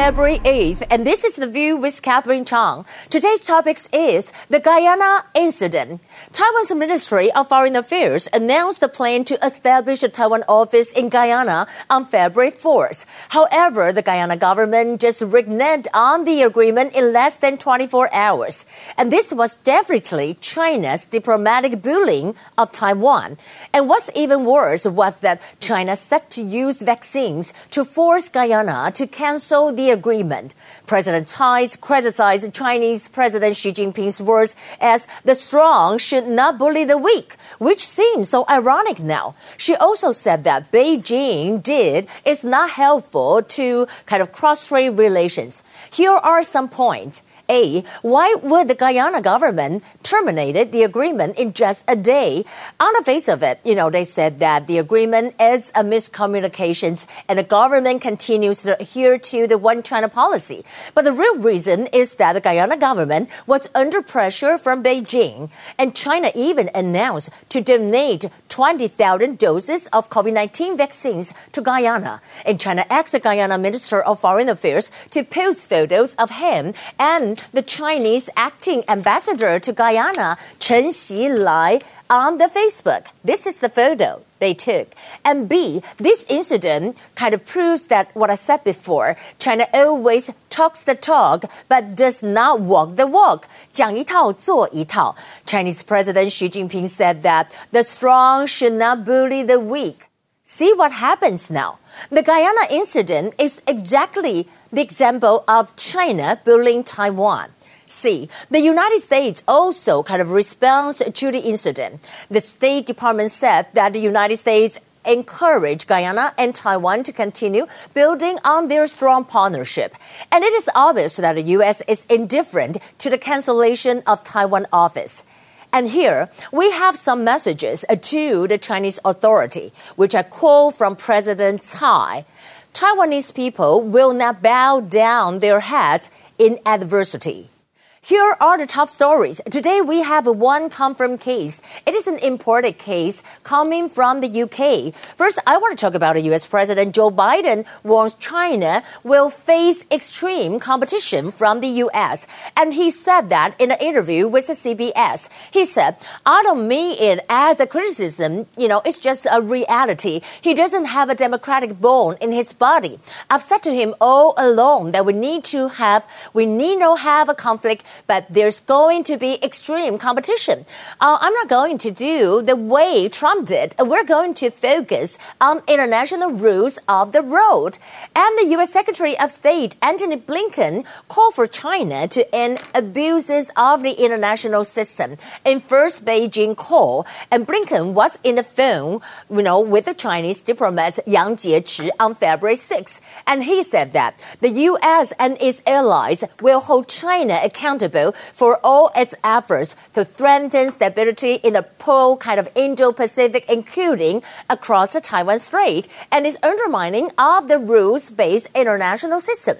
February 8th, and this is The View with Catherine Chang. Today's topic is the Guyana incident. Taiwan's Ministry of Foreign Affairs announced the plan to establish a Taiwan office in Guyana on February 4th. However, the Guyana government just reneged on the agreement in less than 24 hours. And this was definitely China's diplomatic bullying of Taiwan. And what's even worse was that China set to use vaccines to force Guyana to cancel the agreement. President Tsai criticized Chinese President Xi Jinping's words as the strong should not bully the weak, which seems so ironic now. She also said that Beijing did is not helpful to kind of cross-strait relations. Here are some points. A. Why would the Guyana government terminate the agreement in just a day? On the face of it, you know, they said that the agreement is a miscommunications and the government continues to adhere to the one China policy. But the real reason is that the Guyana government was under pressure from Beijing and China even announced to donate 20,000 doses of COVID-19 vaccines to Guyana. And China asked the Guyana Minister of Foreign Affairs to post photos of him and the Chinese acting ambassador to Guyana, Chen Xilai, on the Facebook. This is the photo they took. And B, this incident kind of proves that what I said before, China always talks the talk but does not walk the walk. 讲一套做一套. Chinese President Xi Jinping said that the strong should not bully the weak. See what happens now. The Guyana incident is exactly the example of China bullying Taiwan. See, the United States also kind of responds to the incident. The State Department said that the United States encourage Guyana and Taiwan to continue building on their strong partnership. And it is obvious that the U.S. is indifferent to the cancellation of Taiwan office. And here we have some messages to the Chinese authority, which I quote from President Tsai. Taiwanese people will not bow down their heads in adversity. Here are the top stories. Today we have one confirmed case. It is an imported case coming from the UK. First, I want to talk about the US President Joe Biden warns China will face extreme competition from the US. And he said that in an interview with the CBS. He said, I don't mean it as a criticism, you know, it's just a reality. He doesn't have a democratic bone in his body. I've said to him all along that we need to have, we need not have a conflict but there's going to be extreme competition. Uh, I'm not going to do the way Trump did. We're going to focus on international rules of the road. And the U.S. Secretary of State Antony Blinken called for China to end abuses of the international system in first Beijing call. And Blinken was in the phone, you know, with the Chinese diplomat Yang Jiechi on February 6. And he said that the U.S. and its allies will hold China accountable accountable for all its efforts to strengthen stability in the whole kind of Indo-Pacific, including across the Taiwan Strait, and its undermining of the rules-based international system.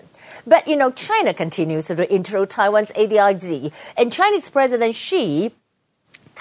But you know, China continues to intro Taiwan's ADIZ, and Chinese President Xi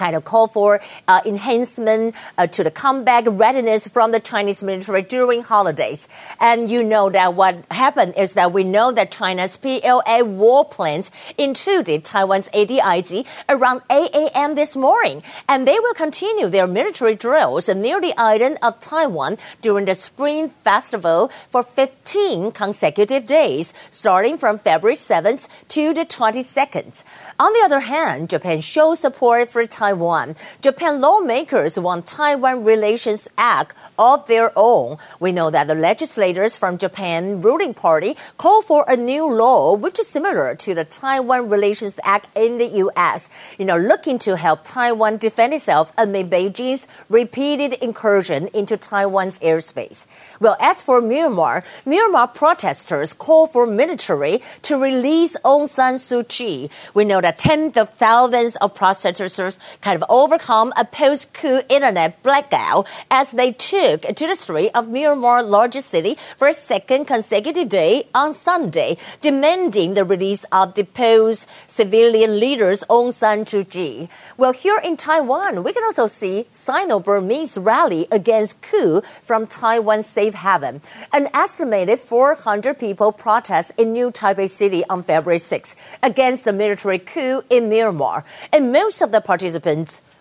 kind of call for uh, enhancement uh, to the combat readiness from the Chinese military during holidays. And you know that what happened is that we know that China's PLA war plans included Taiwan's ADIZ around 8 a.m. this morning. And they will continue their military drills near the island of Taiwan during the Spring Festival for 15 consecutive days, starting from February 7th to the 22nd. On the other hand, Japan shows support for Taiwan Taiwan. Japan lawmakers want Taiwan Relations Act of their own. We know that the legislators from Japan ruling party call for a new law which is similar to the Taiwan Relations Act in the US. You know, looking to help Taiwan defend itself amid Beijing's repeated incursion into Taiwan's airspace. Well, as for Myanmar, Myanmar protesters call for military to release Aung San Suu Kyi. We know that tens of thousands of protesters kind of overcome a post coup internet blackout as they took to the street of Myanmar's largest city for a second consecutive day on Sunday, demanding the release of deposed civilian leaders Aung San Suu Kyi. Well, here in Taiwan, we can also see Sino-Burmese rally against coup from Taiwan's safe haven. An estimated 400 people protest in New Taipei City on February 6 against the military coup in Myanmar, and most of the participants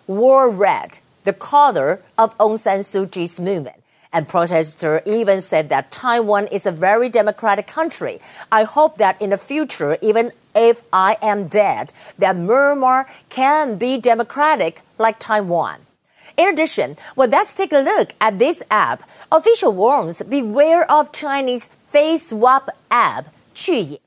wore red, the color of Aung San Suu Kyi's movement. And protesters even said that Taiwan is a very democratic country. I hope that in the future, even if I am dead, that Myanmar can be democratic like Taiwan. In addition, well, let's take a look at this app. Official warns beware of Chinese face swap app, Quyin.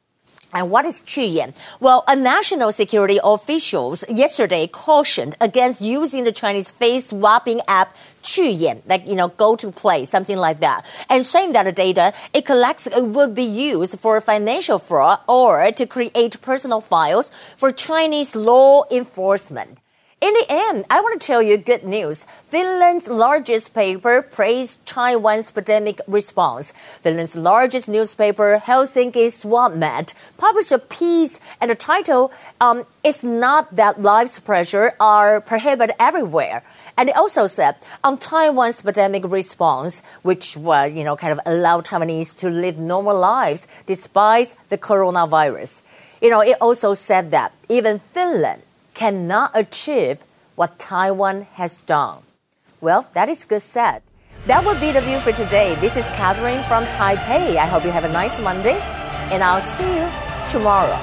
And what is Quyin? Well, a national security officials yesterday cautioned against using the Chinese face swapping app Quyin, like, you know, go to play, something like that. And saying that the data it collects uh, would be used for financial fraud or to create personal files for Chinese law enforcement. In the end, I want to tell you good news. Finland's largest paper praised Taiwan's pandemic response. Finland's largest newspaper, Helsingin Sanomat, published a piece, and the title um, is not that life's pressure are prohibited everywhere. And it also said on Taiwan's pandemic response, which was, you know, kind of allow Taiwanese to live normal lives despite the coronavirus. You know, it also said that even Finland cannot achieve what Taiwan has done. Well, that is good said. That would be the view for today. This is Catherine from Taipei. I hope you have a nice Monday, and I'll see you tomorrow.